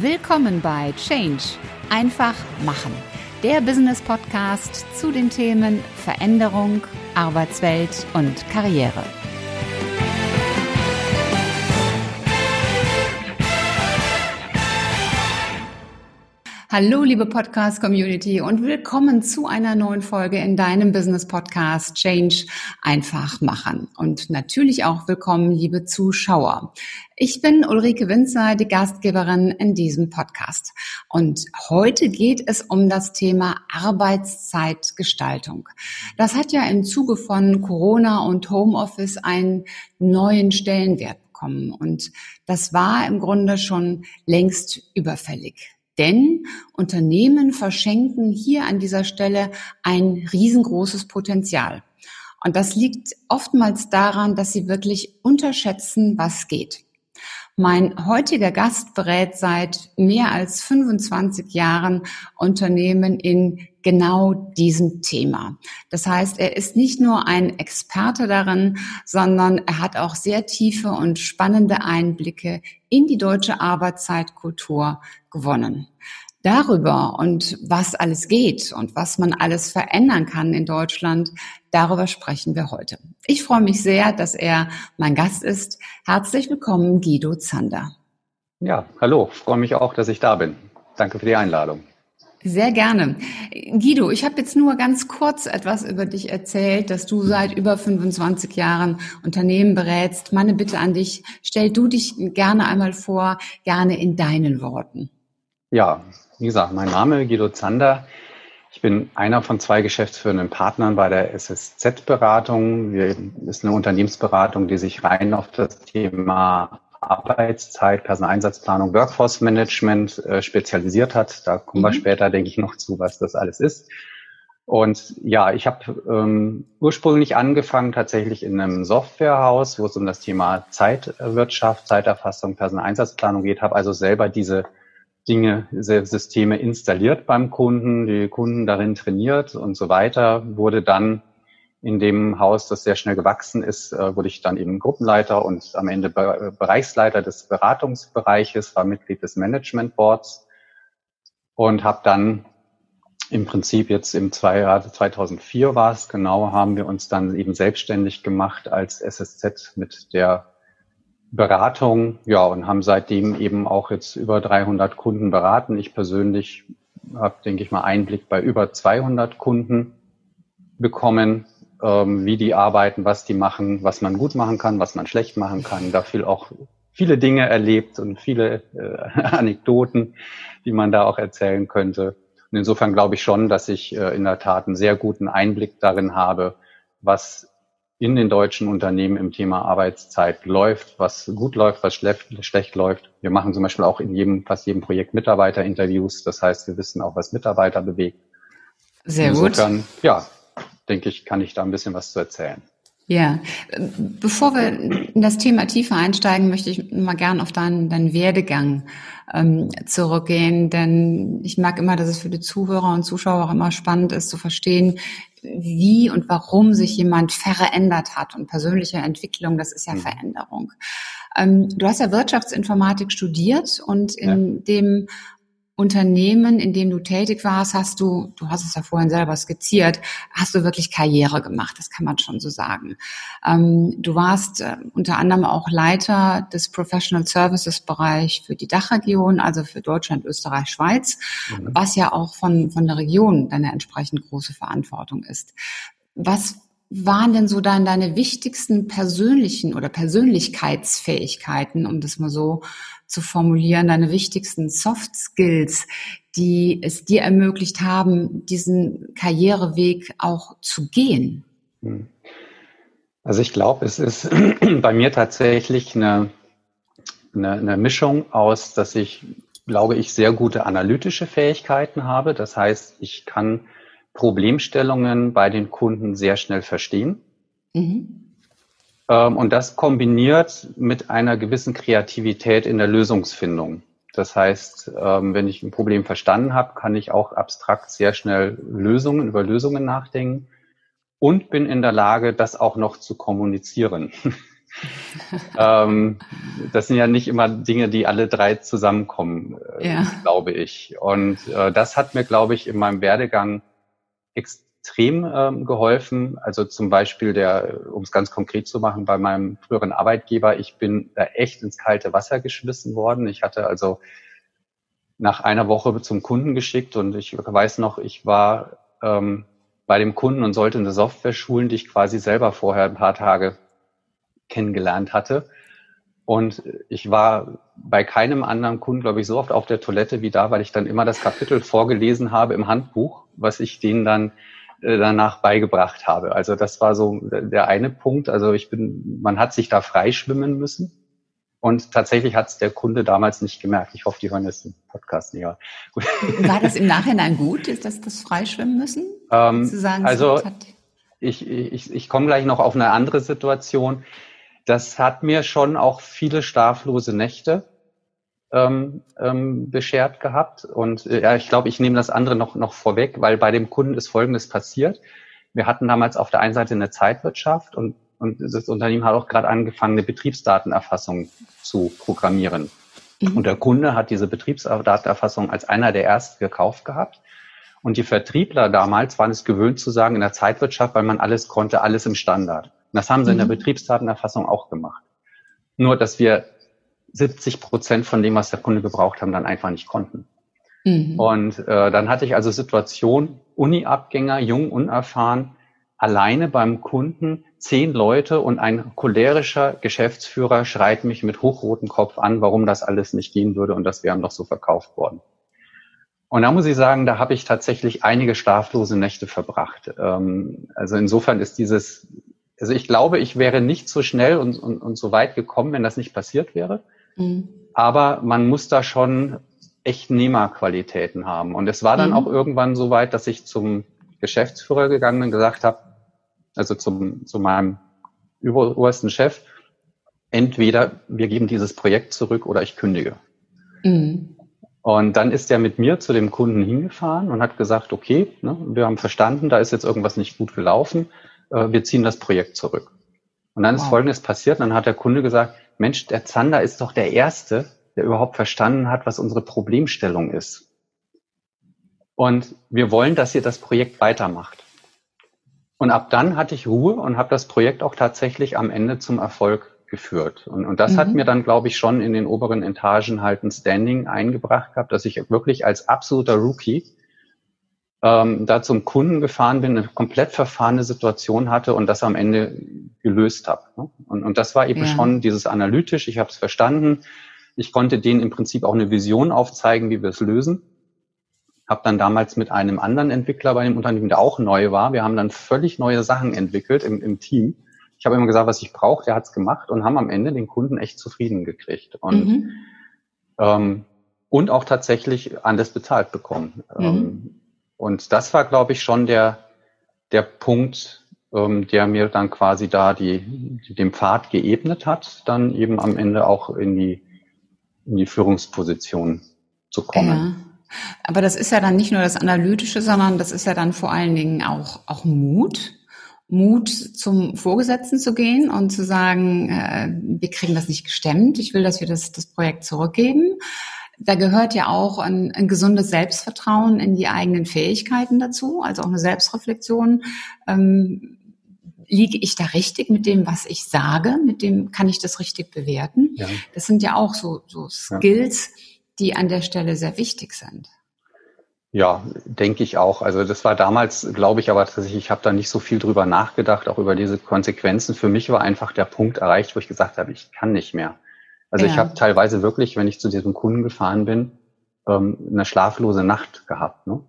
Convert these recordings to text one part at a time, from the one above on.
Willkommen bei Change. Einfach machen. Der Business Podcast zu den Themen Veränderung, Arbeitswelt und Karriere. Hallo, liebe Podcast-Community und willkommen zu einer neuen Folge in deinem Business-Podcast Change einfach machen. Und natürlich auch willkommen, liebe Zuschauer. Ich bin Ulrike Winzer, die Gastgeberin in diesem Podcast. Und heute geht es um das Thema Arbeitszeitgestaltung. Das hat ja im Zuge von Corona und Homeoffice einen neuen Stellenwert bekommen. Und das war im Grunde schon längst überfällig. Denn Unternehmen verschenken hier an dieser Stelle ein riesengroßes Potenzial. Und das liegt oftmals daran, dass sie wirklich unterschätzen, was geht. Mein heutiger Gast berät seit mehr als 25 Jahren Unternehmen in genau diesem Thema. Das heißt, er ist nicht nur ein Experte darin, sondern er hat auch sehr tiefe und spannende Einblicke in die deutsche Arbeitszeitkultur gewonnen. Darüber und was alles geht und was man alles verändern kann in Deutschland, darüber sprechen wir heute. Ich freue mich sehr, dass er mein Gast ist. Herzlich willkommen, Guido Zander. Ja, hallo, freue mich auch, dass ich da bin. Danke für die Einladung. Sehr gerne. Guido, ich habe jetzt nur ganz kurz etwas über dich erzählt, dass du seit über 25 Jahren Unternehmen berätst. Meine Bitte an dich, stell du dich gerne einmal vor, gerne in deinen Worten. Ja, wie gesagt, mein Name ist Guido Zander. Ich bin einer von zwei geschäftsführenden Partnern bei der SSZ-Beratung. Wir ist eine Unternehmensberatung, die sich rein auf das Thema Arbeitszeit, Personaleinsatzplanung, Workforce Management äh, spezialisiert hat. Da kommen mhm. wir später, denke ich, noch zu, was das alles ist. Und ja, ich habe ähm, ursprünglich angefangen tatsächlich in einem Softwarehaus, wo es um das Thema Zeitwirtschaft, Zeiterfassung, Personaleinsatzplanung geht, habe also selber diese Dinge, Systeme installiert beim Kunden, die Kunden darin trainiert und so weiter, wurde dann in dem Haus, das sehr schnell gewachsen ist, äh, wurde ich dann eben Gruppenleiter und am Ende Bereichsleiter des Beratungsbereiches, war Mitglied des Management Boards und habe dann im Prinzip jetzt im Jahr 2004 war es genau, haben wir uns dann eben selbstständig gemacht als SSZ mit der Beratung, ja, und haben seitdem eben auch jetzt über 300 Kunden beraten. Ich persönlich habe, denke ich mal, Einblick bei über 200 Kunden bekommen, wie die arbeiten, was die machen, was man gut machen kann, was man schlecht machen kann. Da viel auch viele Dinge erlebt und viele äh, Anekdoten, die man da auch erzählen könnte. Und insofern glaube ich schon, dass ich äh, in der Tat einen sehr guten Einblick darin habe, was in den deutschen Unternehmen im Thema Arbeitszeit läuft, was gut läuft, was schlecht, schlecht läuft. Wir machen zum Beispiel auch in jedem, fast jedem Projekt Mitarbeiterinterviews. Das heißt, wir wissen auch, was Mitarbeiter bewegt. Sehr Insofern, gut. Ja, denke ich, kann ich da ein bisschen was zu erzählen. Ja, bevor wir in das Thema tiefer einsteigen, möchte ich mal gern auf deinen, deinen Werdegang ähm, zurückgehen, denn ich merke immer, dass es für die Zuhörer und Zuschauer auch immer spannend ist zu verstehen, wie und warum sich jemand verändert hat. Und persönliche Entwicklung, das ist ja mhm. Veränderung. Ähm, du hast ja Wirtschaftsinformatik studiert und in ja. dem Unternehmen, in dem du tätig warst, hast du, du hast es ja vorhin selber skizziert, hast du wirklich Karriere gemacht, das kann man schon so sagen. Ähm, du warst äh, unter anderem auch Leiter des Professional Services Bereich für die Dachregion, also für Deutschland, Österreich, Schweiz, mhm. was ja auch von, von der Region deine entsprechend große Verantwortung ist. Was waren denn so dann deine wichtigsten persönlichen oder Persönlichkeitsfähigkeiten, um das mal so zu formulieren, deine wichtigsten Soft Skills, die es dir ermöglicht haben, diesen Karriereweg auch zu gehen? Hm. Also ich glaube, es ist bei mir tatsächlich eine, eine, eine Mischung aus, dass ich, glaube ich, sehr gute analytische Fähigkeiten habe. Das heißt, ich kann Problemstellungen bei den Kunden sehr schnell verstehen. Mhm. Ähm, und das kombiniert mit einer gewissen Kreativität in der Lösungsfindung. Das heißt, ähm, wenn ich ein Problem verstanden habe, kann ich auch abstrakt sehr schnell Lösungen, über Lösungen nachdenken und bin in der Lage, das auch noch zu kommunizieren. Ähm, das sind ja nicht immer Dinge, die alle drei zusammenkommen. ja. glaube ich. Und äh, das hat mir, glaube ich, in meinem Werdegang extrem ähm, geholfen. Also zum Beispiel der, um es ganz konkret zu machen, bei meinem früheren Arbeitgeber, ich bin da echt ins kalte Wasser geschmissen worden. Ich hatte also nach einer Woche zum Kunden geschickt und ich weiß noch, ich war ähm, bei dem Kunden und sollte eine Software schulen, die ich quasi selber vorher ein paar Tage kennengelernt hatte. Und ich war bei keinem anderen Kunden, glaube ich, so oft auf der Toilette wie da, weil ich dann immer das Kapitel vorgelesen habe im Handbuch, was ich denen dann äh, danach beigebracht habe. Also das war so der eine Punkt. Also ich bin, man hat sich da freischwimmen müssen. Und tatsächlich hat es der Kunde damals nicht gemerkt. Ich hoffe, die hören jetzt den Podcast nicht. War das im Nachhinein gut, ist das, das Freischwimmen müssen? Ähm, sagen, also ich, ich, ich komme gleich noch auf eine andere Situation. Das hat mir schon auch viele schlaflose Nächte ähm, ähm, beschert gehabt. Und äh, ja, ich glaube, ich nehme das andere noch, noch vorweg, weil bei dem Kunden ist Folgendes passiert. Wir hatten damals auf der einen Seite eine Zeitwirtschaft und, und das Unternehmen hat auch gerade angefangen, eine Betriebsdatenerfassung zu programmieren. Mhm. Und der Kunde hat diese Betriebsdatenerfassung als einer der ersten gekauft gehabt. Und die Vertriebler damals waren es gewöhnt zu sagen, in der Zeitwirtschaft, weil man alles konnte, alles im Standard. Und das haben sie mhm. in der mhm. Betriebsdatenerfassung auch gemacht. Nur, dass wir 70 Prozent von dem, was der Kunde gebraucht haben, dann einfach nicht konnten. Mhm. Und äh, dann hatte ich also Situation, Uni-Abgänger, jung, unerfahren, alleine beim Kunden, zehn Leute und ein cholerischer Geschäftsführer schreit mich mit hochrotem Kopf an, warum das alles nicht gehen würde und das wäre doch so verkauft worden. Und da muss ich sagen, da habe ich tatsächlich einige schlaflose Nächte verbracht. Ähm, also insofern ist dieses, also ich glaube, ich wäre nicht so schnell und, und, und so weit gekommen, wenn das nicht passiert wäre. Mhm. Aber man muss da schon echt Nehmerqualitäten haben. Und es war dann mhm. auch irgendwann so weit, dass ich zum Geschäftsführer gegangen bin und gesagt habe, also zum, zu meinem obersten Chef, entweder wir geben dieses Projekt zurück oder ich kündige. Mhm. Und dann ist er mit mir zu dem Kunden hingefahren und hat gesagt, okay, ne, wir haben verstanden, da ist jetzt irgendwas nicht gut gelaufen, äh, wir ziehen das Projekt zurück. Und dann wow. ist Folgendes passiert, dann hat der Kunde gesagt, Mensch, der Zander ist doch der Erste, der überhaupt verstanden hat, was unsere Problemstellung ist. Und wir wollen, dass ihr das Projekt weitermacht. Und ab dann hatte ich Ruhe und habe das Projekt auch tatsächlich am Ende zum Erfolg geführt. Und, und das mhm. hat mir dann, glaube ich, schon in den oberen Etagen halt ein Standing eingebracht gehabt, dass ich wirklich als absoluter Rookie ähm, da zum Kunden gefahren bin, eine komplett verfahrene Situation hatte und das am Ende gelöst habe. Ne? Und, und das war eben ja. schon dieses analytisch, ich habe es verstanden. Ich konnte denen im Prinzip auch eine Vision aufzeigen, wie wir es lösen. Habe dann damals mit einem anderen Entwickler bei dem Unternehmen, der auch neu war, wir haben dann völlig neue Sachen entwickelt im, im Team. Ich habe immer gesagt, was ich brauche, der hat's gemacht und haben am Ende den Kunden echt zufrieden gekriegt. Und, mhm. ähm, und auch tatsächlich anders bezahlt bekommen. Mhm. Und das war, glaube ich, schon der, der Punkt, ähm, der mir dann quasi da die, den Pfad geebnet hat, dann eben am Ende auch in die, in die Führungsposition zu kommen. Ja. Aber das ist ja dann nicht nur das Analytische, sondern das ist ja dann vor allen Dingen auch, auch Mut. Mut zum Vorgesetzten zu gehen und zu sagen, äh, wir kriegen das nicht gestemmt, ich will, dass wir das, das Projekt zurückgeben da gehört ja auch ein, ein, gesundes Selbstvertrauen in die eigenen Fähigkeiten dazu, also auch eine Selbstreflexion. Ähm, liege ich da richtig mit dem, was ich sage? Mit dem kann ich das richtig bewerten? Ja. Das sind ja auch so, so Skills, ja. die an der Stelle sehr wichtig sind. Ja, denke ich auch. Also das war damals, glaube ich, aber tatsächlich, ich habe da nicht so viel drüber nachgedacht, auch über diese Konsequenzen. Für mich war einfach der Punkt erreicht, wo ich gesagt habe, ich kann nicht mehr. Also ja. ich habe teilweise wirklich, wenn ich zu diesem Kunden gefahren bin, ähm, eine schlaflose Nacht gehabt. Ne?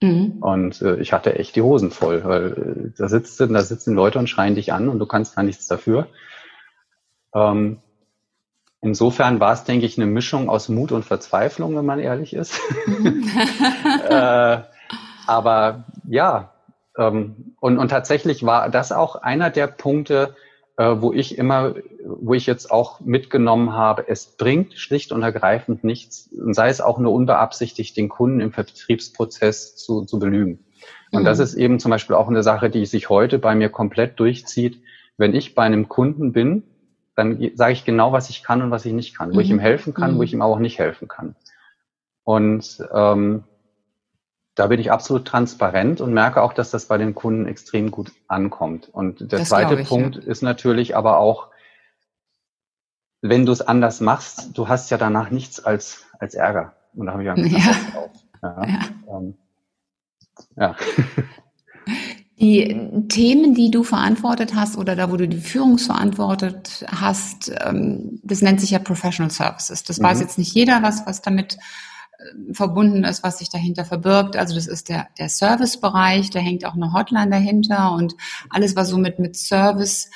Mhm. Und äh, ich hatte echt die Hosen voll, weil äh, da, sitzt, da sitzen Leute und schreien dich an und du kannst gar nichts dafür. Ähm, insofern war es, denke ich, eine Mischung aus Mut und Verzweiflung, wenn man ehrlich ist. Mhm. äh, aber ja, ähm, und, und tatsächlich war das auch einer der Punkte, wo ich immer, wo ich jetzt auch mitgenommen habe, es bringt schlicht und ergreifend nichts, sei es auch nur unbeabsichtigt, den Kunden im Vertriebsprozess zu, zu belügen. Und mhm. das ist eben zum Beispiel auch eine Sache, die sich heute bei mir komplett durchzieht. Wenn ich bei einem Kunden bin, dann sage ich genau, was ich kann und was ich nicht kann, wo ich ihm mhm. helfen kann, mhm. wo ich ihm auch nicht helfen kann. Und ähm, da bin ich absolut transparent und merke auch, dass das bei den Kunden extrem gut ankommt. Und der das zweite ich, Punkt ja. ist natürlich aber auch, wenn du es anders machst, du hast ja danach nichts als, als Ärger. Und da habe ich ja. drauf. Ja. Ja. Ähm, ja. Die Themen, die du verantwortet hast oder da, wo du die Führungsverantwortet hast, ähm, das nennt sich ja Professional Services. Das mhm. weiß jetzt nicht jeder, was, was damit verbunden ist, was sich dahinter verbirgt. Also das ist der, der Servicebereich, da hängt auch eine Hotline dahinter und alles, was so mit, mit Service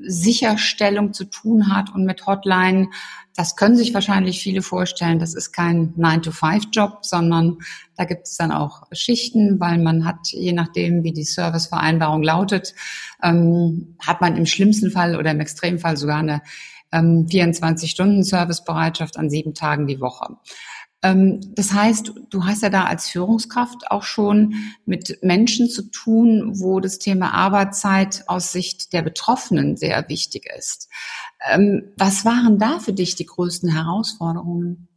Sicherstellung zu tun hat und mit Hotline, das können sich wahrscheinlich viele vorstellen. Das ist kein 9-to-5-Job, sondern da gibt es dann auch Schichten, weil man hat, je nachdem, wie die Servicevereinbarung lautet, ähm, hat man im schlimmsten Fall oder im Extremfall sogar eine ähm, 24-Stunden-Servicebereitschaft an sieben Tagen die Woche. Ähm, das heißt, du hast ja da als Führungskraft auch schon mit Menschen zu tun, wo das Thema Arbeitszeit aus Sicht der Betroffenen sehr wichtig ist. Ähm, was waren da für dich die größten Herausforderungen?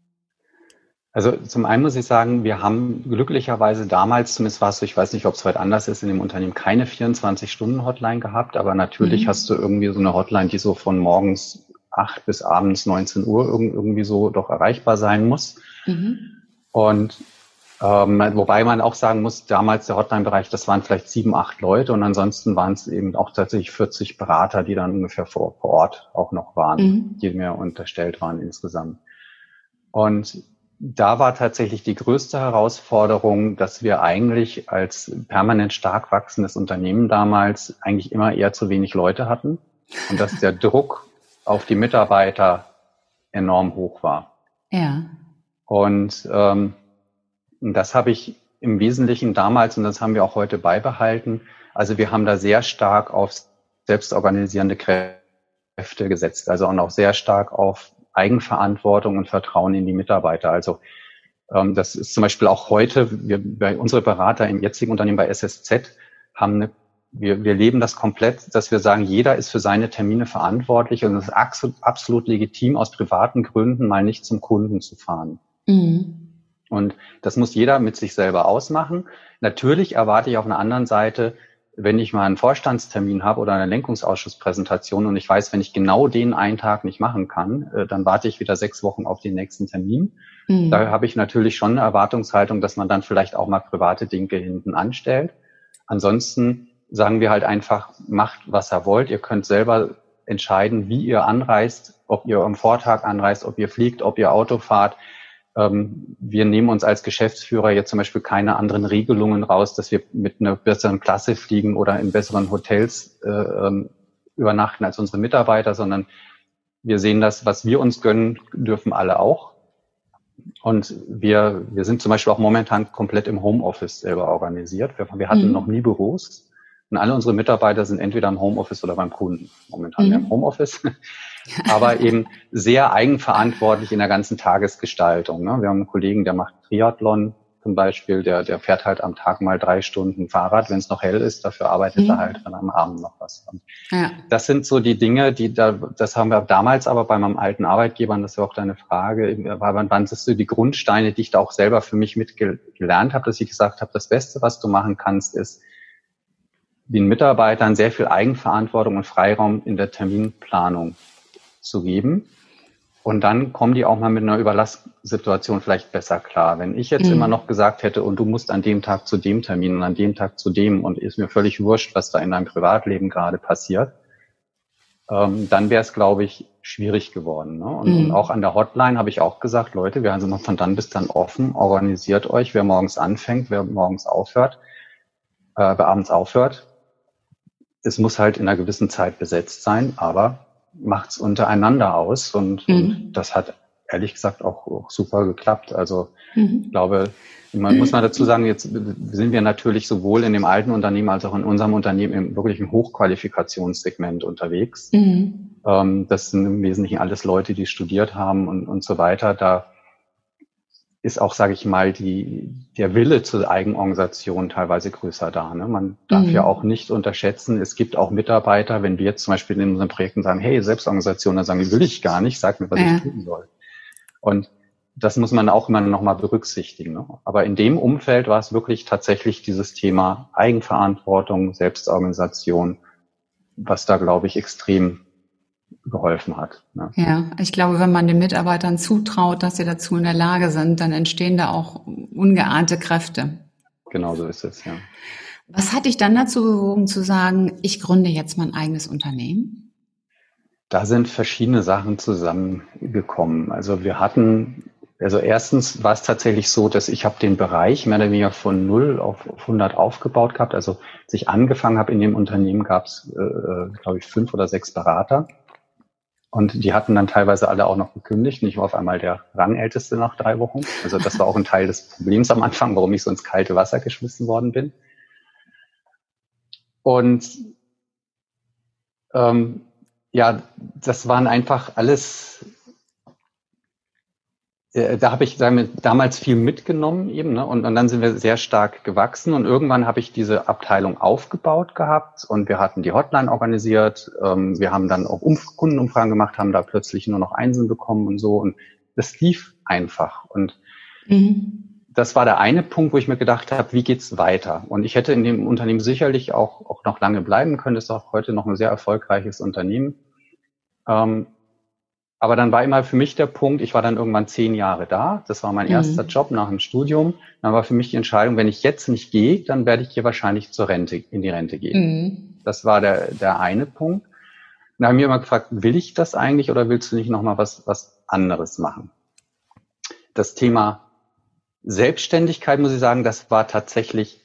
Also zum einen muss ich sagen, wir haben glücklicherweise damals, zumindest war es so, ich weiß nicht, ob es heute anders ist, in dem Unternehmen keine 24-Stunden-Hotline gehabt, aber natürlich mhm. hast du irgendwie so eine Hotline, die so von morgens 8 bis abends 19 Uhr irgendwie so doch erreichbar sein muss. Mhm. Und ähm, wobei man auch sagen muss, damals der Hotline-Bereich, das waren vielleicht sieben, acht Leute und ansonsten waren es eben auch tatsächlich 40 Berater, die dann ungefähr vor, vor Ort auch noch waren, mhm. die mir unterstellt waren insgesamt. Und da war tatsächlich die größte Herausforderung, dass wir eigentlich als permanent stark wachsendes Unternehmen damals eigentlich immer eher zu wenig Leute hatten und dass der Druck auf die Mitarbeiter enorm hoch war. Ja. Und ähm, das habe ich im Wesentlichen damals und das haben wir auch heute beibehalten. Also wir haben da sehr stark auf selbstorganisierende Kräfte gesetzt, also auch noch sehr stark auf Eigenverantwortung und Vertrauen in die Mitarbeiter. Also ähm, das ist zum Beispiel auch heute, wir, unsere Berater im jetzigen Unternehmen bei SSZ haben eine wir, wir leben das komplett, dass wir sagen, jeder ist für seine Termine verantwortlich und es ist absolut, legitim, aus privaten Gründen mal nicht zum Kunden zu fahren. Mhm. Und das muss jeder mit sich selber ausmachen. Natürlich erwarte ich auf einer anderen Seite, wenn ich mal einen Vorstandstermin habe oder eine Lenkungsausschusspräsentation und ich weiß, wenn ich genau den einen Tag nicht machen kann, äh, dann warte ich wieder sechs Wochen auf den nächsten Termin. Mhm. Da habe ich natürlich schon eine Erwartungshaltung, dass man dann vielleicht auch mal private Dinge hinten anstellt. Ansonsten sagen wir halt einfach, macht, was ihr wollt. Ihr könnt selber entscheiden, wie ihr anreist, ob ihr am Vortag anreist, ob ihr fliegt, ob ihr Auto fahrt. Ähm, wir nehmen uns als Geschäftsführer jetzt zum Beispiel keine anderen Regelungen raus, dass wir mit einer besseren Klasse fliegen oder in besseren Hotels äh, ähm, übernachten als unsere Mitarbeiter, sondern wir sehen das, was wir uns gönnen, dürfen alle auch. Und wir, wir sind zum Beispiel auch momentan komplett im Homeoffice selber organisiert. Wir, wir hatten mhm. noch nie Büros. Und alle unsere Mitarbeiter sind entweder im Homeoffice oder beim Kunden. Momentan mhm. im Homeoffice. aber eben sehr eigenverantwortlich in der ganzen Tagesgestaltung. Ne? Wir haben einen Kollegen, der macht Triathlon zum Beispiel, der, der fährt halt am Tag mal drei Stunden Fahrrad, wenn es noch hell ist, dafür arbeitet mhm. er halt dann am Abend noch was. Ja. Das sind so die Dinge, die da, das haben wir damals aber bei meinem alten Arbeitgeber, und das ja auch deine Frage, wann, wann sind so die Grundsteine, die ich da auch selber für mich mitgelernt habe, dass ich gesagt habe, das Beste, was du machen kannst, ist, den Mitarbeitern sehr viel Eigenverantwortung und Freiraum in der Terminplanung zu geben. Und dann kommen die auch mal mit einer Überlasssituation vielleicht besser klar. Wenn ich jetzt mhm. immer noch gesagt hätte, und du musst an dem Tag zu dem Termin und an dem Tag zu dem und ist mir völlig wurscht, was da in deinem Privatleben gerade passiert, ähm, dann wäre es, glaube ich, schwierig geworden. Ne? Und, mhm. auch an der Hotline habe ich auch gesagt, Leute, wir sind von dann bis dann offen, organisiert euch, wer morgens anfängt, wer morgens aufhört, äh, wer abends aufhört. Es muss halt in einer gewissen Zeit besetzt sein, aber macht's untereinander aus und, mhm. und, das hat ehrlich gesagt auch, auch super geklappt. Also mhm. ich glaube, man muss mal dazu sagen, jetzt sind wir natürlich sowohl in dem alten Unternehmen als auch in unserem Unternehmen im wirklichen Hochqualifikationssegment unterwegs. Mhm. Ähm, das sind im Wesentlichen alles Leute, die studiert haben und, und so weiter. Da ist auch, sage ich mal, die, der Wille zur Eigenorganisation teilweise größer da. Ne? Man darf mhm. ja auch nicht unterschätzen, es gibt auch Mitarbeiter, wenn wir jetzt zum Beispiel in unseren Projekten sagen, hey, Selbstorganisation, dann sagen die, will ich gar nicht, sag mir, was ja. ich tun soll. Und das muss man auch immer noch mal berücksichtigen. Ne? Aber in dem Umfeld war es wirklich tatsächlich dieses Thema Eigenverantwortung, Selbstorganisation, was da, glaube ich, extrem geholfen hat. Ne? Ja, ich glaube, wenn man den Mitarbeitern zutraut, dass sie dazu in der Lage sind, dann entstehen da auch ungeahnte Kräfte. Genau so ist es, ja. Was hat dich dann dazu bewogen zu sagen, ich gründe jetzt mein eigenes Unternehmen? Da sind verschiedene Sachen zusammengekommen. Also wir hatten, also erstens war es tatsächlich so, dass ich habe den Bereich mehr oder weniger von 0 auf 100 aufgebaut gehabt. Also als ich angefangen habe in dem Unternehmen, gab es, äh, äh, glaube ich, fünf oder sechs Berater. Und die hatten dann teilweise alle auch noch gekündigt. Und ich war auf einmal der Rangälteste nach drei Wochen. Also das war auch ein Teil des Problems am Anfang, warum ich so ins kalte Wasser geschmissen worden bin. Und ähm, ja, das waren einfach alles, äh, da habe ich damit damals viel mitgenommen eben, ne? und, und dann sind wir sehr stark gewachsen und irgendwann habe ich diese Abteilung aufgebaut gehabt und wir hatten die Hotline organisiert, ähm, wir haben dann auch Umf Kundenumfragen gemacht, haben da plötzlich nur noch Einsen bekommen und so und das lief einfach und mhm das war der eine Punkt, wo ich mir gedacht habe, wie geht's weiter? Und ich hätte in dem Unternehmen sicherlich auch, auch noch lange bleiben können. Das ist auch heute noch ein sehr erfolgreiches Unternehmen. Ähm, aber dann war immer für mich der Punkt, ich war dann irgendwann zehn Jahre da. Das war mein mhm. erster Job nach dem Studium. Dann war für mich die Entscheidung, wenn ich jetzt nicht gehe, dann werde ich hier wahrscheinlich zur Rente, in die Rente gehen. Mhm. Das war der, der eine Punkt. Und da haben wir immer gefragt, will ich das eigentlich oder willst du nicht nochmal was, was anderes machen? Das Thema Selbstständigkeit, muss ich sagen, das war tatsächlich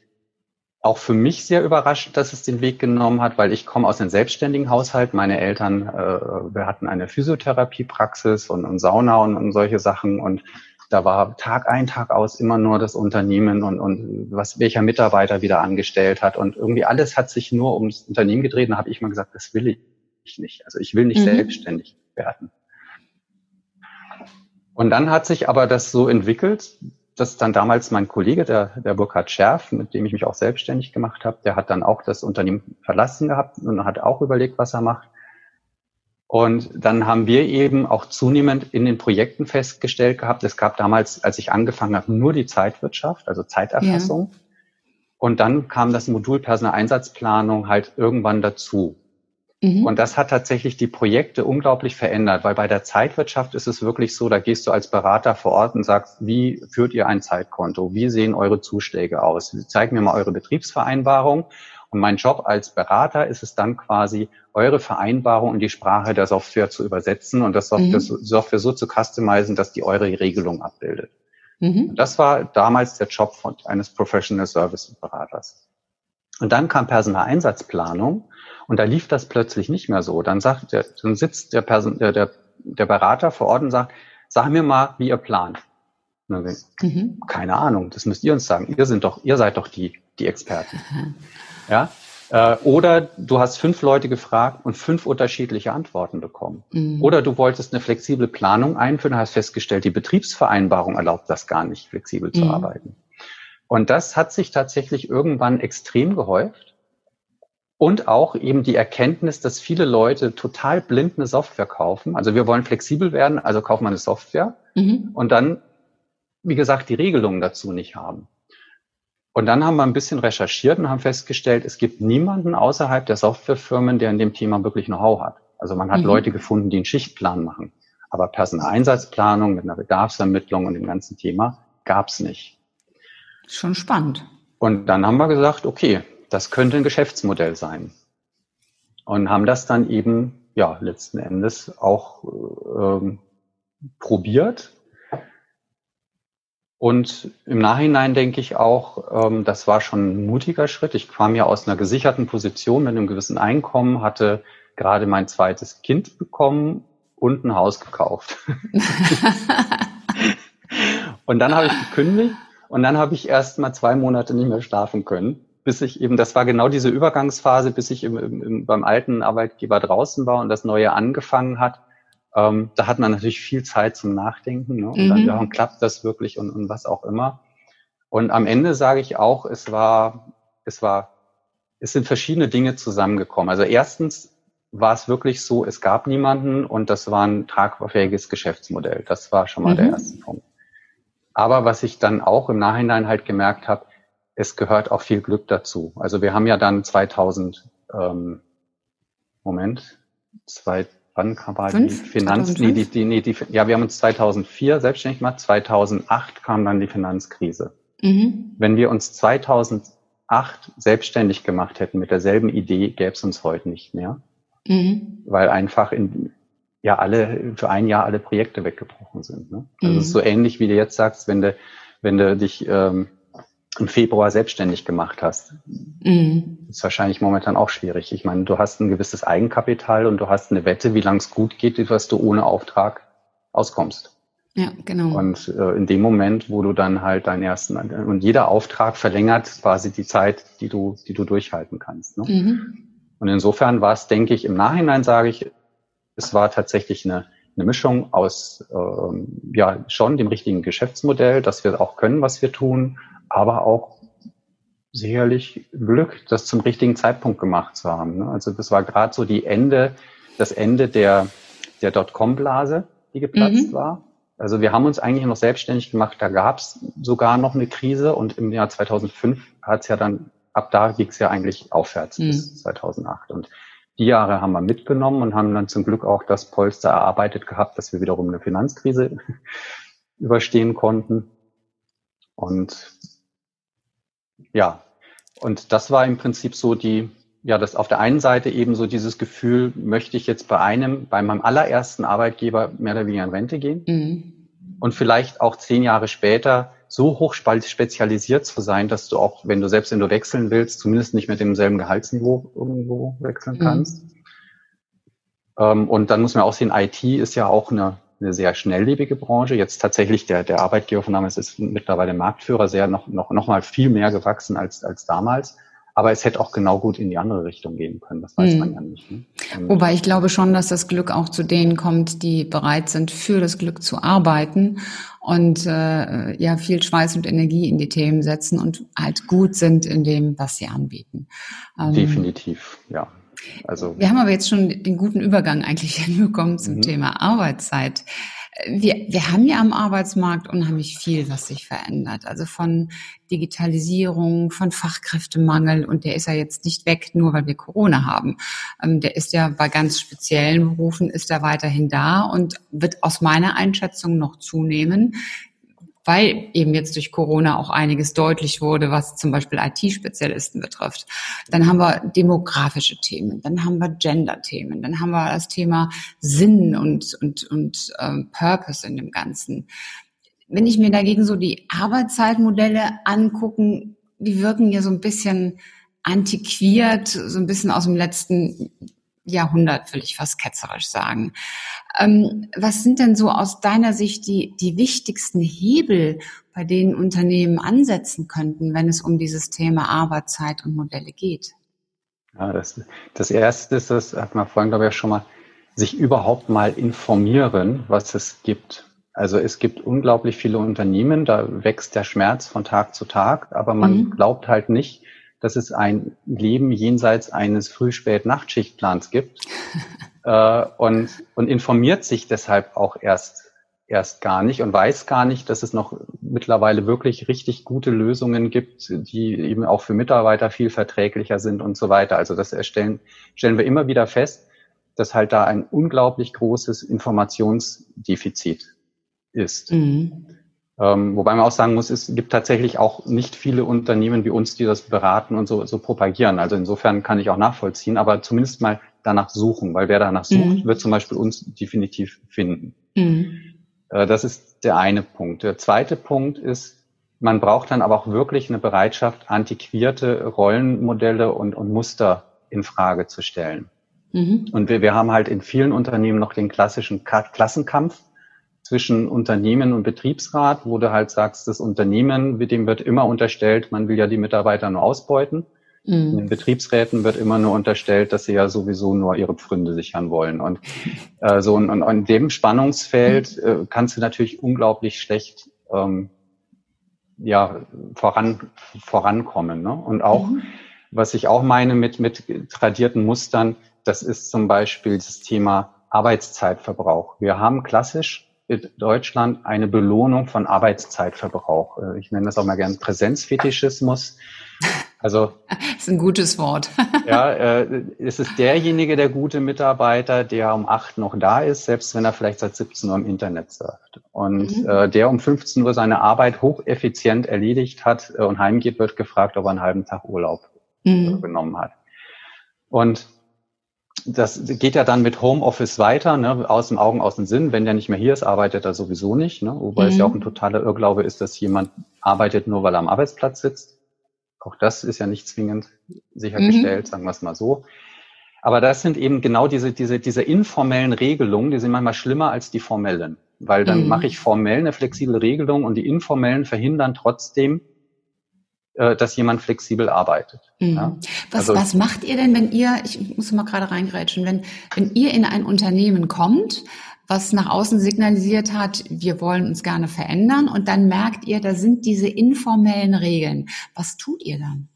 auch für mich sehr überraschend, dass es den Weg genommen hat, weil ich komme aus einem selbstständigen Haushalt. Meine Eltern, äh, wir hatten eine Physiotherapiepraxis und, und Sauna und, und solche Sachen und da war Tag ein, Tag aus immer nur das Unternehmen und, und was welcher Mitarbeiter wieder angestellt hat. Und irgendwie alles hat sich nur ums Unternehmen gedreht. Da habe ich mal gesagt, das will ich nicht. Also ich will nicht mhm. selbstständig werden. Und dann hat sich aber das so entwickelt, das dann damals mein Kollege, der, der Burkhard Scherf, mit dem ich mich auch selbstständig gemacht habe, der hat dann auch das Unternehmen verlassen gehabt und hat auch überlegt, was er macht. Und dann haben wir eben auch zunehmend in den Projekten festgestellt gehabt, es gab damals, als ich angefangen habe, nur die Zeitwirtschaft, also Zeiterfassung. Ja. Und dann kam das Modul Personaleinsatzplanung halt irgendwann dazu. Mhm. Und das hat tatsächlich die Projekte unglaublich verändert, weil bei der Zeitwirtschaft ist es wirklich so, da gehst du als Berater vor Ort und sagst, wie führt ihr ein Zeitkonto? Wie sehen eure Zuschläge aus? Zeig mir mal eure Betriebsvereinbarung. Und mein Job als Berater ist es dann quasi, eure Vereinbarung in die Sprache der Software zu übersetzen und das Software, mhm. Software so zu customizen, dass die eure Regelung abbildet. Mhm. Das war damals der Job von, eines Professional Service Beraters. Und dann kam Personaleinsatzplanung und da lief das plötzlich nicht mehr so. Dann sagt der, dann sitzt der, Person, der, der, der Berater vor Ort und sagt, sag mir mal, wie ihr plant. Dann, mhm. Keine Ahnung, das müsst ihr uns sagen. Ihr sind doch, ihr seid doch die, die Experten. Mhm. Ja. Äh, oder du hast fünf Leute gefragt und fünf unterschiedliche Antworten bekommen. Mhm. Oder du wolltest eine flexible Planung einführen, hast festgestellt, die Betriebsvereinbarung erlaubt das gar nicht, flexibel zu mhm. arbeiten. Und das hat sich tatsächlich irgendwann extrem gehäuft. Und auch eben die Erkenntnis, dass viele Leute total blind eine Software kaufen. Also wir wollen flexibel werden, also kaufen wir eine Software mhm. und dann, wie gesagt, die Regelungen dazu nicht haben. Und dann haben wir ein bisschen recherchiert und haben festgestellt, es gibt niemanden außerhalb der Softwarefirmen, der in dem Thema wirklich Know-how hat. Also man hat mhm. Leute gefunden, die einen Schichtplan machen. Aber Personaleinsatzplanung mit einer Bedarfsermittlung und dem ganzen Thema gab's nicht. Schon spannend. Und dann haben wir gesagt, okay, das könnte ein Geschäftsmodell sein. Und haben das dann eben, ja, letzten Endes auch ähm, probiert. Und im Nachhinein denke ich auch, ähm, das war schon ein mutiger Schritt. Ich kam ja aus einer gesicherten Position mit einem gewissen Einkommen, hatte gerade mein zweites Kind bekommen und ein Haus gekauft. und dann habe ich gekündigt und dann habe ich erst mal zwei Monate nicht mehr schlafen können bis ich eben, das war genau diese Übergangsphase, bis ich im, im, beim alten Arbeitgeber draußen war und das Neue angefangen hat. Ähm, da hat man natürlich viel Zeit zum Nachdenken. Ne? Und mhm. dann ja, klappt das wirklich und, und was auch immer. Und am Ende sage ich auch, es war, es war, es sind verschiedene Dinge zusammengekommen. Also erstens war es wirklich so, es gab niemanden und das war ein tragfähiges Geschäftsmodell. Das war schon mal mhm. der erste Punkt. Aber was ich dann auch im Nachhinein halt gemerkt habe, es gehört auch viel Glück dazu. Also wir haben ja dann 2000, ähm, Moment, zwei, wann kam die Finanz, nee, die, die, nee, die, ja, wir haben uns 2004 selbstständig gemacht, 2008 kam dann die Finanzkrise. Mhm. Wenn wir uns 2008 selbstständig gemacht hätten mit derselben Idee, gäbe es uns heute nicht mehr. Mhm. Weil einfach in, ja alle, für ein Jahr alle Projekte weggebrochen sind. Ne? Also mhm. so ähnlich wie du jetzt sagst, wenn du, wenn du dich ähm, im Februar selbstständig gemacht hast. Mhm. Ist wahrscheinlich momentan auch schwierig. Ich meine, du hast ein gewisses Eigenkapital und du hast eine Wette, wie lang es gut geht, was du ohne Auftrag auskommst. Ja, genau. Und äh, in dem Moment, wo du dann halt deinen ersten und jeder Auftrag verlängert quasi die Zeit, die du, die du durchhalten kannst. Ne? Mhm. Und insofern war es, denke ich, im Nachhinein sage ich, es war tatsächlich eine, eine Mischung aus ähm, ja schon dem richtigen Geschäftsmodell, dass wir auch können, was wir tun, aber auch sicherlich Glück, das zum richtigen Zeitpunkt gemacht zu haben. Ne? Also das war gerade so die Ende, das Ende der der Dotcom-Blase, die geplatzt mhm. war. Also wir haben uns eigentlich noch selbstständig gemacht. Da gab es sogar noch eine Krise und im Jahr 2005 hat es ja dann, ab da ging es ja eigentlich aufwärts mhm. bis 2008. Und die Jahre haben wir mitgenommen und haben dann zum Glück auch das Polster erarbeitet gehabt, dass wir wiederum eine Finanzkrise überstehen konnten. Und ja, und das war im Prinzip so die, ja, das auf der einen Seite eben so dieses Gefühl, möchte ich jetzt bei einem, bei meinem allerersten Arbeitgeber mehr oder weniger in Rente gehen mhm. Und vielleicht auch zehn Jahre später so hoch spezialisiert zu sein, dass du auch, wenn du selbst wenn du wechseln willst, zumindest nicht mit demselben Gehaltsniveau irgendwo wechseln mhm. kannst. Mhm. Ähm, und dann muss man auch sehen, IT ist ja auch eine, eine sehr schnelllebige Branche. Jetzt tatsächlich der, der Arbeitgeber von damals ist mittlerweile Marktführer, sehr noch, noch, noch mal viel mehr gewachsen als, als damals. Aber es hätte auch genau gut in die andere Richtung gehen können. Das weiß mhm. man ja nicht. Ne? Wobei ich glaube schon, dass das Glück auch zu denen kommt, die bereit sind, für das Glück zu arbeiten und äh, ja viel Schweiß und Energie in die Themen setzen und halt gut sind in dem, was sie anbieten. Ähm, Definitiv, ja. Also wir haben aber jetzt schon den guten Übergang eigentlich hinbekommen zum mhm. Thema Arbeitszeit wir, wir haben ja am Arbeitsmarkt unheimlich viel, was sich verändert. Also von Digitalisierung, von Fachkräftemangel und der ist ja jetzt nicht weg, nur weil wir Corona haben. Ähm, der ist ja bei ganz speziellen Berufen ist er weiterhin da und wird aus meiner Einschätzung noch zunehmen weil eben jetzt durch Corona auch einiges deutlich wurde, was zum Beispiel IT-Spezialisten betrifft. Dann haben wir demografische Themen, dann haben wir Gender-Themen, dann haben wir das Thema Sinn und, und, und ähm, Purpose in dem Ganzen. Wenn ich mir dagegen so die Arbeitszeitmodelle angucken, die wirken ja so ein bisschen antiquiert, so ein bisschen aus dem letzten Jahrhundert, will ich fast ketzerisch sagen. Ähm, was sind denn so aus deiner Sicht die, die wichtigsten Hebel, bei denen Unternehmen ansetzen könnten, wenn es um dieses Thema Arbeitszeit und Modelle geht? Ja, das, das erste ist, das hat man vorhin, glaube ich, schon mal, sich überhaupt mal informieren, was es gibt. Also es gibt unglaublich viele Unternehmen, da wächst der Schmerz von Tag zu Tag, aber man mhm. glaubt halt nicht, dass es ein Leben jenseits eines Früh-Spät-Nachtschichtplans gibt äh, und, und informiert sich deshalb auch erst erst gar nicht und weiß gar nicht, dass es noch mittlerweile wirklich richtig gute Lösungen gibt, die eben auch für Mitarbeiter viel verträglicher sind und so weiter. Also das erstellen, stellen wir immer wieder fest, dass halt da ein unglaublich großes Informationsdefizit ist. Mhm. Ähm, wobei man auch sagen muss, es gibt tatsächlich auch nicht viele Unternehmen wie uns, die das beraten und so, so propagieren. Also insofern kann ich auch nachvollziehen, aber zumindest mal danach suchen, weil wer danach sucht, mhm. wird zum Beispiel uns definitiv finden. Mhm. Äh, das ist der eine Punkt. Der zweite Punkt ist, man braucht dann aber auch wirklich eine Bereitschaft, antiquierte Rollenmodelle und, und Muster in Frage zu stellen. Mhm. Und wir, wir haben halt in vielen Unternehmen noch den klassischen Klassenkampf zwischen Unternehmen und Betriebsrat, wo du halt sagst, das Unternehmen, mit dem wird immer unterstellt, man will ja die Mitarbeiter nur ausbeuten. Mhm. In den Betriebsräten wird immer nur unterstellt, dass sie ja sowieso nur ihre Pfründe sichern wollen. Und äh, so und, und in dem Spannungsfeld mhm. äh, kannst du natürlich unglaublich schlecht ähm, ja voran vorankommen. Ne? Und auch mhm. was ich auch meine mit mit tradierten Mustern, das ist zum Beispiel das Thema Arbeitszeitverbrauch. Wir haben klassisch in Deutschland eine Belohnung von Arbeitszeitverbrauch. Äh, ich nenne das auch mal gern Präsenzfetischismus. Also das ist ein gutes Wort. ja, äh, es ist derjenige, der gute Mitarbeiter, der um acht noch da ist, selbst wenn er vielleicht seit 17 Uhr im Internet surft. Und mhm. äh, der um 15 Uhr seine Arbeit hocheffizient erledigt hat äh, und heimgeht, wird gefragt, ob er einen halben Tag Urlaub mhm. genommen hat. Und das geht ja dann mit Homeoffice weiter, ne? aus dem Augen, aus dem Sinn. Wenn der nicht mehr hier ist, arbeitet er sowieso nicht. Ne? Wobei mhm. es ja auch ein totaler Irrglaube ist, dass jemand arbeitet nur, weil er am Arbeitsplatz sitzt. Auch das ist ja nicht zwingend sichergestellt, mhm. sagen wir es mal so. Aber das sind eben genau diese, diese, diese informellen Regelungen, die sind manchmal schlimmer als die formellen. Weil dann mhm. mache ich formell eine flexible Regelung und die informellen verhindern trotzdem, äh, dass jemand flexibel arbeitet. Mhm. Ja? Was, also, was macht ihr denn, wenn ihr, ich muss mal gerade reingrätschen, wenn, wenn ihr in ein Unternehmen kommt, was nach außen signalisiert hat, wir wollen uns gerne verändern und dann merkt ihr, da sind diese informellen Regeln. Was tut ihr dann?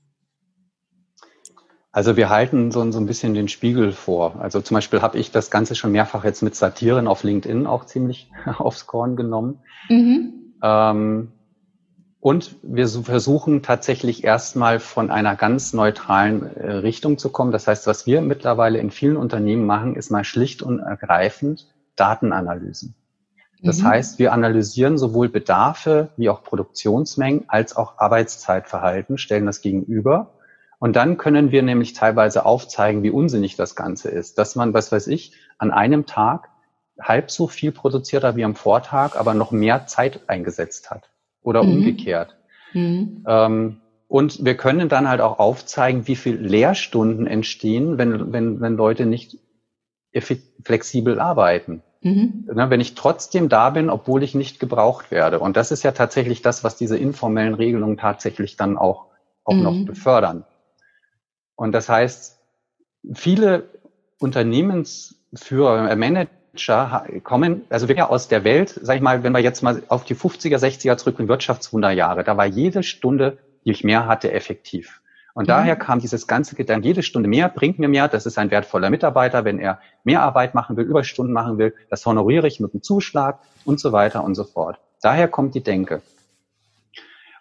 Also wir halten so, so ein bisschen den Spiegel vor. Also zum Beispiel habe ich das Ganze schon mehrfach jetzt mit Satiren auf LinkedIn auch ziemlich aufs Korn genommen. Mhm. Ähm, und wir versuchen tatsächlich erstmal von einer ganz neutralen äh, Richtung zu kommen. Das heißt, was wir mittlerweile in vielen Unternehmen machen, ist mal schlicht und ergreifend Datenanalysen. Das mhm. heißt, wir analysieren sowohl Bedarfe wie auch Produktionsmengen als auch Arbeitszeitverhalten, stellen das gegenüber. Und dann können wir nämlich teilweise aufzeigen, wie unsinnig das Ganze ist. Dass man, was weiß ich, an einem Tag halb so viel produziert hat wie am Vortag, aber noch mehr Zeit eingesetzt hat oder mhm. umgekehrt. Mhm. Ähm, und wir können dann halt auch aufzeigen, wie viel Lehrstunden entstehen, wenn, wenn, wenn Leute nicht flexibel arbeiten. Mhm. Wenn ich trotzdem da bin, obwohl ich nicht gebraucht werde. Und das ist ja tatsächlich das, was diese informellen Regelungen tatsächlich dann auch, auch mhm. noch befördern. Und das heißt, viele Unternehmensführer, Manager, kommen, also wir ja aus der Welt, sag ich mal, wenn wir jetzt mal auf die 50er, 60er zurück in Wirtschaftswunderjahre, da war jede Stunde, die ich mehr hatte, effektiv. Und mhm. daher kam dieses ganze Gedanke, jede Stunde mehr bringt mir mehr, das ist ein wertvoller Mitarbeiter, wenn er mehr Arbeit machen will, Überstunden machen will, das honoriere ich mit einem Zuschlag und so weiter und so fort. Daher kommt die Denke.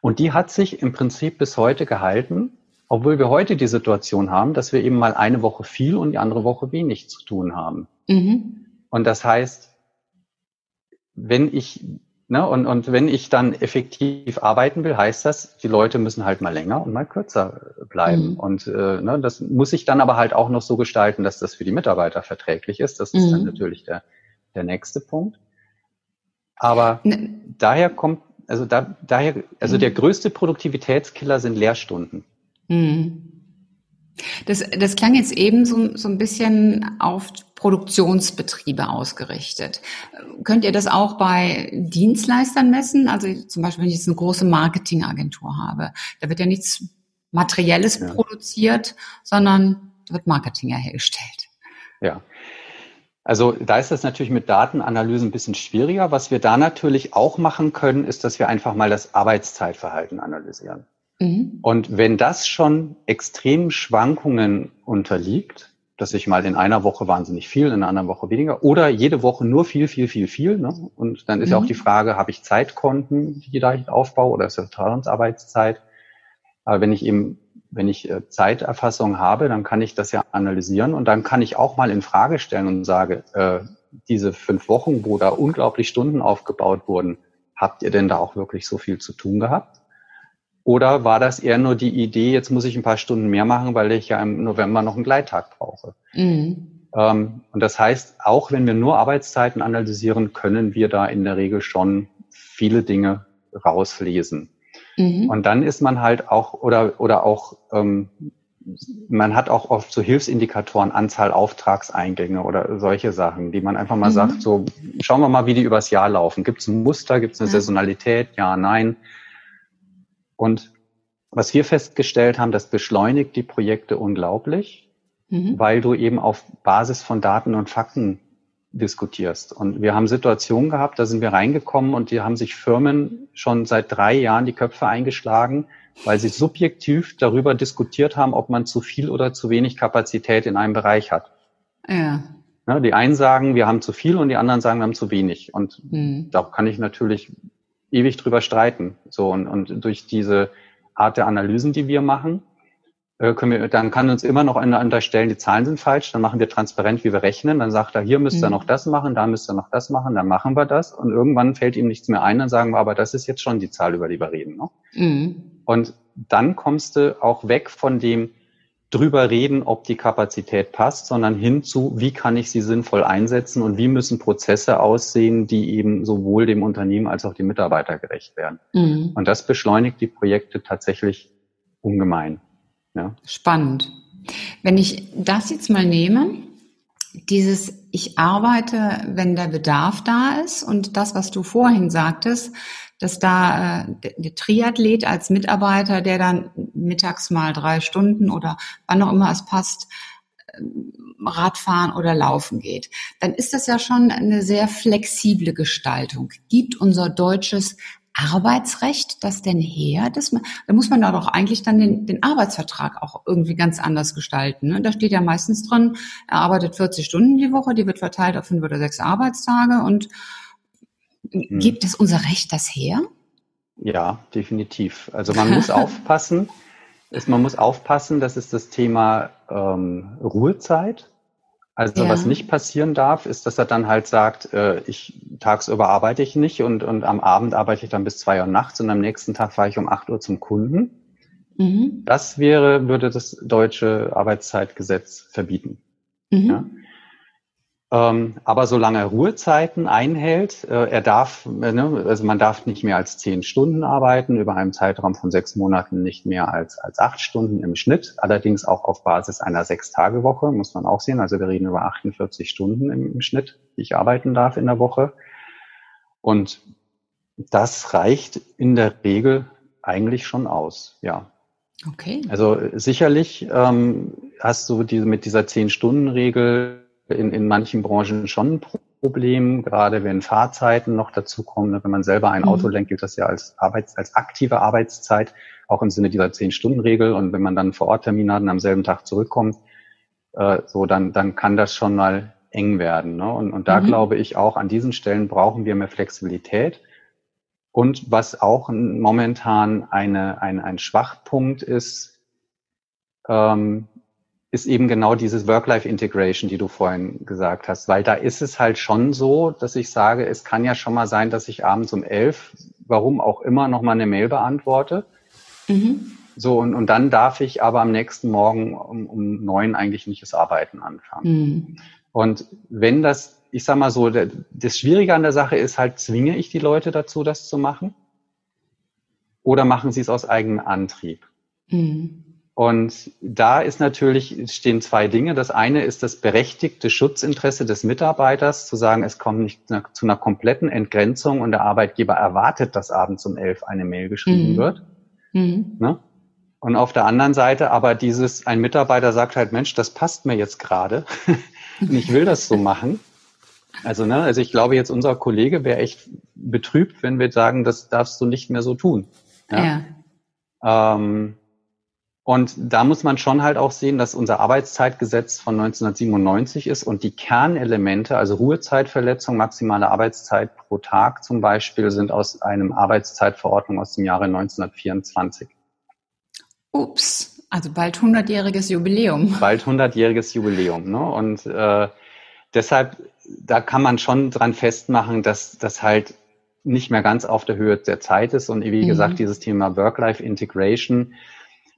Und die hat sich im Prinzip bis heute gehalten, obwohl wir heute die Situation haben, dass wir eben mal eine Woche viel und die andere Woche wenig zu tun haben. Mhm. Und das heißt, wenn ich, ne, und, und wenn ich dann effektiv arbeiten will, heißt das, die Leute müssen halt mal länger und mal kürzer bleiben. Mhm. Und äh, ne, das muss ich dann aber halt auch noch so gestalten, dass das für die Mitarbeiter verträglich ist. Das ist mhm. dann natürlich der, der nächste Punkt. Aber ne. daher kommt, also da, daher, also mhm. der größte Produktivitätskiller sind Lehrstunden. Mhm. Das, das klang jetzt eben so, so ein bisschen auf Produktionsbetriebe ausgerichtet. Könnt ihr das auch bei Dienstleistern messen? Also zum Beispiel, wenn ich jetzt eine große Marketingagentur habe, da wird ja nichts Materielles ja. produziert, sondern da wird Marketing hergestellt. Ja. Also da ist das natürlich mit Datenanalysen ein bisschen schwieriger. Was wir da natürlich auch machen können, ist, dass wir einfach mal das Arbeitszeitverhalten analysieren. Mhm. Und wenn das schon extremen Schwankungen unterliegt, dass ich mal in einer Woche wahnsinnig viel, in einer anderen Woche weniger oder jede Woche nur viel, viel, viel, viel. Ne? Und dann ist ja auch mhm. die Frage, habe ich Zeitkonten, die da ich aufbaue oder ist das Vertrauensarbeitszeit? Aber wenn ich eben, wenn ich äh, Zeiterfassung habe, dann kann ich das ja analysieren und dann kann ich auch mal in Frage stellen und sage, äh, diese fünf Wochen, wo da unglaublich Stunden aufgebaut wurden, habt ihr denn da auch wirklich so viel zu tun gehabt? Oder war das eher nur die Idee, jetzt muss ich ein paar Stunden mehr machen, weil ich ja im November noch einen Gleittag brauche? Mhm. Ähm, und das heißt, auch wenn wir nur Arbeitszeiten analysieren, können wir da in der Regel schon viele Dinge rauslesen. Mhm. Und dann ist man halt auch, oder, oder auch, ähm, man hat auch oft so Hilfsindikatoren, Anzahl Auftragseingänge oder solche Sachen, die man einfach mal mhm. sagt, so schauen wir mal, wie die übers Jahr laufen. Gibt es ein Muster, gibt es eine ja. Saisonalität? Ja, nein. Und was wir festgestellt haben, das beschleunigt die Projekte unglaublich, mhm. weil du eben auf Basis von Daten und Fakten diskutierst. Und wir haben Situationen gehabt, da sind wir reingekommen und die haben sich Firmen schon seit drei Jahren die Köpfe eingeschlagen, weil sie subjektiv darüber diskutiert haben, ob man zu viel oder zu wenig Kapazität in einem Bereich hat. Ja. Die einen sagen, wir haben zu viel und die anderen sagen, wir haben zu wenig. Und mhm. da kann ich natürlich ewig drüber streiten. So und, und durch diese Art der Analysen, die wir machen, äh, können wir, dann kann uns immer noch einer unterstellen, die Zahlen sind falsch, dann machen wir transparent, wie wir rechnen, dann sagt er, hier müsst ihr mhm. noch das machen, da müsst ihr noch das machen, dann machen wir das und irgendwann fällt ihm nichts mehr ein, dann sagen wir, aber das ist jetzt schon die Zahl, über die wir reden. Ne? Mhm. Und dann kommst du auch weg von dem drüber reden, ob die Kapazität passt, sondern hin zu, wie kann ich sie sinnvoll einsetzen und wie müssen Prozesse aussehen, die eben sowohl dem Unternehmen als auch dem Mitarbeiter gerecht werden. Mhm. Und das beschleunigt die Projekte tatsächlich ungemein. Ja. Spannend. Wenn ich das jetzt mal nehme, dieses ich arbeite, wenn der Bedarf da ist und das, was du vorhin sagtest, dass da äh, der Triathlet als Mitarbeiter, der dann mittags mal drei Stunden oder wann auch immer es passt, äh, Radfahren oder Laufen geht, dann ist das ja schon eine sehr flexible Gestaltung. Gibt unser deutsches Arbeitsrecht das denn her? Das, da muss man da doch eigentlich dann den, den Arbeitsvertrag auch irgendwie ganz anders gestalten. Ne? Da steht ja meistens drin, er arbeitet 40 Stunden die Woche, die wird verteilt auf fünf oder sechs Arbeitstage und hm. gibt es unser Recht das her? Ja, definitiv. Also man muss aufpassen, ist, man muss aufpassen, das ist das Thema ähm, Ruhezeit. Also ja. was nicht passieren darf, ist, dass er dann halt sagt, äh, ich tagsüber arbeite ich nicht und, und am Abend arbeite ich dann bis zwei Uhr nachts und am nächsten Tag fahre ich um acht Uhr zum Kunden. Mhm. Das wäre, würde das deutsche Arbeitszeitgesetz verbieten. Mhm. Ja? Ähm, aber solange er Ruhezeiten einhält, äh, er darf, äh, ne, also man darf nicht mehr als zehn Stunden arbeiten, über einen Zeitraum von sechs Monaten nicht mehr als, als acht Stunden im Schnitt, allerdings auch auf Basis einer Sechs-Tage-Woche, muss man auch sehen. Also wir reden über 48 Stunden im, im Schnitt, die ich arbeiten darf in der Woche. Und das reicht in der Regel eigentlich schon aus, ja. Okay. Also sicherlich ähm, hast du diese, mit dieser Zehn-Stunden-Regel in, in manchen Branchen schon ein Problem, gerade wenn Fahrzeiten noch dazukommen. Wenn man selber ein mhm. Auto lenkt, gilt das ja als Arbeits-, als aktive Arbeitszeit, auch im Sinne dieser Zehn-Stunden-Regel. Und wenn man dann vor Ort Termin hat und am selben Tag zurückkommt, äh, so, dann, dann kann das schon mal eng werden. Ne? Und, und da mhm. glaube ich auch, an diesen Stellen brauchen wir mehr Flexibilität. Und was auch momentan eine, ein, ein Schwachpunkt ist, ähm, ist eben genau dieses Work-Life-Integration, die du vorhin gesagt hast, weil da ist es halt schon so, dass ich sage, es kann ja schon mal sein, dass ich abends um elf, warum auch immer, nochmal eine Mail beantworte. Mhm. So, und, und dann darf ich aber am nächsten Morgen um, um neun eigentlich nicht das Arbeiten anfangen. Mhm. Und wenn das, ich sag mal so, das Schwierige an der Sache ist halt, zwinge ich die Leute dazu, das zu machen? Oder machen sie es aus eigenem Antrieb? Mhm. Und da ist natürlich, stehen zwei Dinge. Das eine ist das berechtigte Schutzinteresse des Mitarbeiters, zu sagen, es kommt nicht zu einer kompletten Entgrenzung und der Arbeitgeber erwartet, dass abends um elf eine Mail geschrieben mhm. wird. Mhm. Ne? Und auf der anderen Seite aber dieses, ein Mitarbeiter sagt halt, Mensch, das passt mir jetzt gerade und ich will das so machen. Also, ne, also ich glaube jetzt unser Kollege wäre echt betrübt, wenn wir sagen, das darfst du nicht mehr so tun. Ja. ja. Ähm, und da muss man schon halt auch sehen, dass unser Arbeitszeitgesetz von 1997 ist und die Kernelemente, also Ruhezeitverletzung, maximale Arbeitszeit pro Tag zum Beispiel, sind aus einem Arbeitszeitverordnung aus dem Jahre 1924. Ups, also bald 100-jähriges Jubiläum. Bald 100-jähriges Jubiläum. Ne? Und äh, deshalb, da kann man schon dran festmachen, dass das halt nicht mehr ganz auf der Höhe der Zeit ist. Und wie mhm. gesagt, dieses Thema Work-Life-Integration,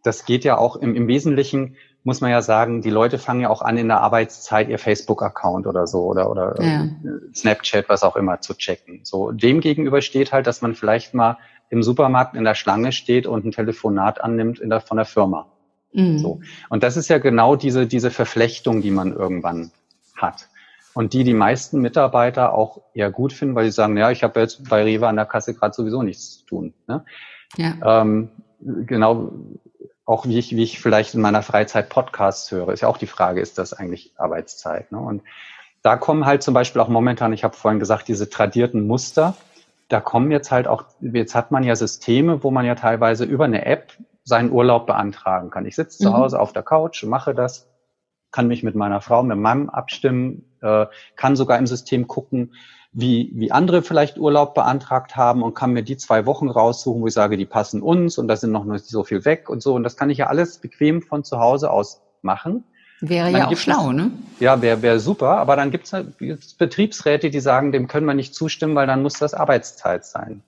das geht ja auch im, im Wesentlichen, muss man ja sagen, die Leute fangen ja auch an, in der Arbeitszeit ihr Facebook-Account oder so oder, oder ja. Snapchat, was auch immer, zu checken. So, dem gegenüber steht halt, dass man vielleicht mal im Supermarkt in der Schlange steht und ein Telefonat annimmt in der, von der Firma. Mhm. So. Und das ist ja genau diese, diese Verflechtung, die man irgendwann hat. Und die die meisten Mitarbeiter auch eher gut finden, weil sie sagen, ja, ich habe jetzt bei Rewe an der Kasse gerade sowieso nichts zu tun. Ne? Ja. Ähm, genau auch wie ich, wie ich vielleicht in meiner Freizeit Podcasts höre, ist ja auch die Frage, ist das eigentlich Arbeitszeit? Ne? Und da kommen halt zum Beispiel auch momentan, ich habe vorhin gesagt, diese tradierten Muster, da kommen jetzt halt auch, jetzt hat man ja Systeme, wo man ja teilweise über eine App seinen Urlaub beantragen kann. Ich sitze mhm. zu Hause auf der Couch, mache das, kann mich mit meiner Frau, mit meinem abstimmen, äh, kann sogar im System gucken, wie, wie andere vielleicht Urlaub beantragt haben und kann mir die zwei Wochen raussuchen, wo ich sage, die passen uns und da sind noch nicht so viel weg und so. Und das kann ich ja alles bequem von zu Hause aus machen. Wäre ja auch schlau, ne? Ja, wäre wär super. Aber dann gibt es Betriebsräte, die sagen, dem können wir nicht zustimmen, weil dann muss das Arbeitszeit sein.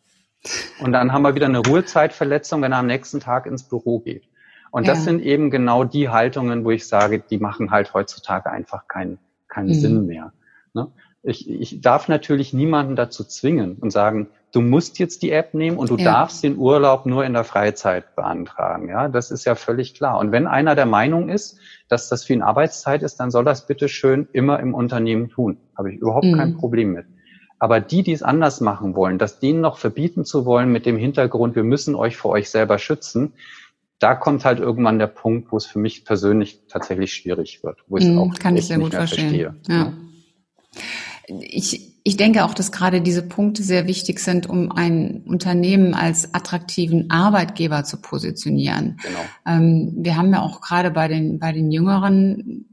Und dann haben wir wieder eine Ruhezeitverletzung, wenn er am nächsten Tag ins Büro geht. Und das ja. sind eben genau die Haltungen, wo ich sage, die machen halt heutzutage einfach keinen keinen mhm. Sinn mehr. Ne? Ich, ich darf natürlich niemanden dazu zwingen und sagen, du musst jetzt die App nehmen und du ja. darfst den Urlaub nur in der Freizeit beantragen. Ja, das ist ja völlig klar. Und wenn einer der Meinung ist, dass das für ihn Arbeitszeit ist, dann soll das bitte schön immer im Unternehmen tun. Habe ich überhaupt mhm. kein Problem mit. Aber die, die es anders machen wollen, das denen noch verbieten zu wollen mit dem Hintergrund, wir müssen euch vor euch selber schützen, da kommt halt irgendwann der Punkt, wo es für mich persönlich tatsächlich schwierig wird, wo ich es mm, auch kann ich sehr gut verstehen. Ja. ja. Ich, ich denke auch, dass gerade diese Punkte sehr wichtig sind, um ein Unternehmen als attraktiven Arbeitgeber zu positionieren. Genau. Ähm, wir haben ja auch gerade bei den, bei den Jüngeren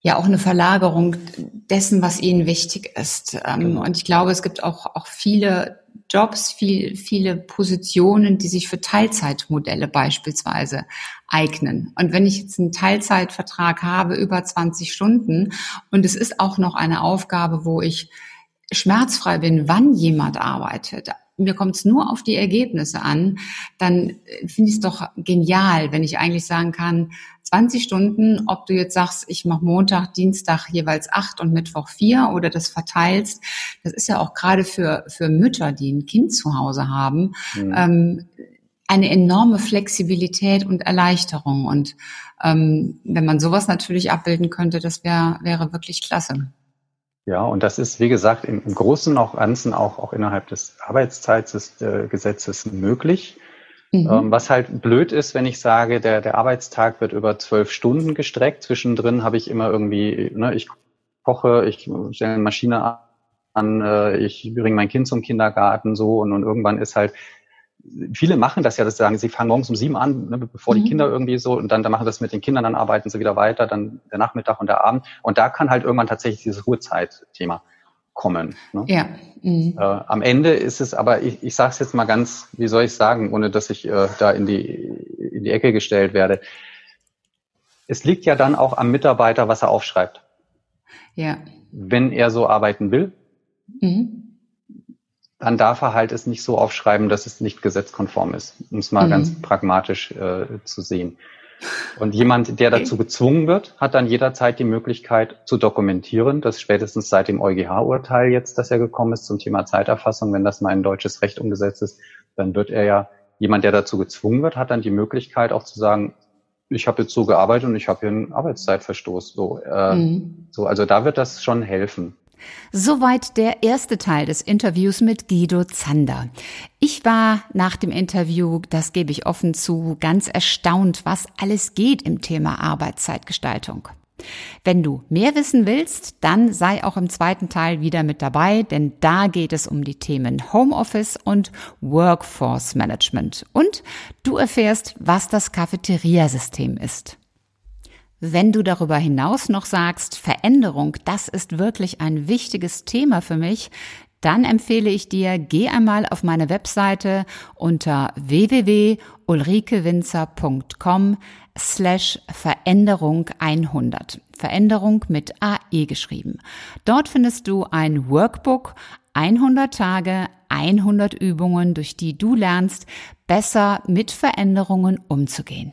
ja auch eine Verlagerung dessen, was ihnen wichtig ist. Ähm, genau. Und ich glaube, es gibt auch, auch viele Jobs, viel, viele Positionen, die sich für Teilzeitmodelle beispielsweise eignen. Und wenn ich jetzt einen Teilzeitvertrag habe über 20 Stunden und es ist auch noch eine Aufgabe, wo ich schmerzfrei bin, wann jemand arbeitet, mir kommt es nur auf die Ergebnisse an, dann äh, finde ich es doch genial, wenn ich eigentlich sagen kann, 20 Stunden, ob du jetzt sagst, ich mache Montag, Dienstag jeweils acht und Mittwoch vier oder das verteilst, das ist ja auch gerade für, für Mütter, die ein Kind zu Hause haben, mhm. ähm, eine enorme Flexibilität und Erleichterung. Und ähm, wenn man sowas natürlich abbilden könnte, das wäre wäre wirklich klasse. Ja, und das ist, wie gesagt, im, im Großen auch Ganzen auch, auch innerhalb des Arbeitszeitgesetzes äh, möglich. Mhm. Ähm, was halt blöd ist, wenn ich sage, der, der Arbeitstag wird über zwölf Stunden gestreckt. Zwischendrin habe ich immer irgendwie, ne, ich koche, ich stelle eine Maschine an, äh, ich bringe mein Kind zum Kindergarten so und, und irgendwann ist halt viele machen das ja, dass sie sagen, sie fangen morgens um sieben an, ne, bevor mhm. die Kinder irgendwie so, und dann, dann machen das mit den Kindern, dann arbeiten sie wieder weiter, dann der Nachmittag und der Abend. Und da kann halt irgendwann tatsächlich dieses Ruhezeitthema kommen. Ne? Ja. Mhm. Äh, am Ende ist es aber, ich, ich sage es jetzt mal ganz, wie soll ich sagen, ohne dass ich äh, da in die, in die Ecke gestellt werde. Es liegt ja dann auch am Mitarbeiter, was er aufschreibt. Ja. Wenn er so arbeiten will, mhm dann darf er halt es nicht so aufschreiben, dass es nicht gesetzkonform ist, um es mal mhm. ganz pragmatisch äh, zu sehen. Und jemand, der dazu gezwungen wird, hat dann jederzeit die Möglichkeit zu dokumentieren, dass spätestens seit dem EuGH-Urteil jetzt, das ja gekommen ist zum Thema Zeiterfassung, wenn das mal in deutsches Recht umgesetzt ist, dann wird er ja, jemand, der dazu gezwungen wird, hat dann die Möglichkeit auch zu sagen, ich habe jetzt so gearbeitet und ich habe hier einen Arbeitszeitverstoß. So, äh, mhm. so, also da wird das schon helfen. Soweit der erste Teil des Interviews mit Guido Zander. Ich war nach dem Interview, das gebe ich offen zu, ganz erstaunt, was alles geht im Thema Arbeitszeitgestaltung. Wenn du mehr wissen willst, dann sei auch im zweiten Teil wieder mit dabei, denn da geht es um die Themen Homeoffice und Workforce Management. Und du erfährst, was das Cafeteria-System ist. Wenn du darüber hinaus noch sagst, Veränderung, das ist wirklich ein wichtiges Thema für mich, dann empfehle ich dir, geh einmal auf meine Webseite unter www.ulrikewinzer.com slash Veränderung 100. Veränderung mit AE geschrieben. Dort findest du ein Workbook, 100 Tage, 100 Übungen, durch die du lernst, besser mit Veränderungen umzugehen.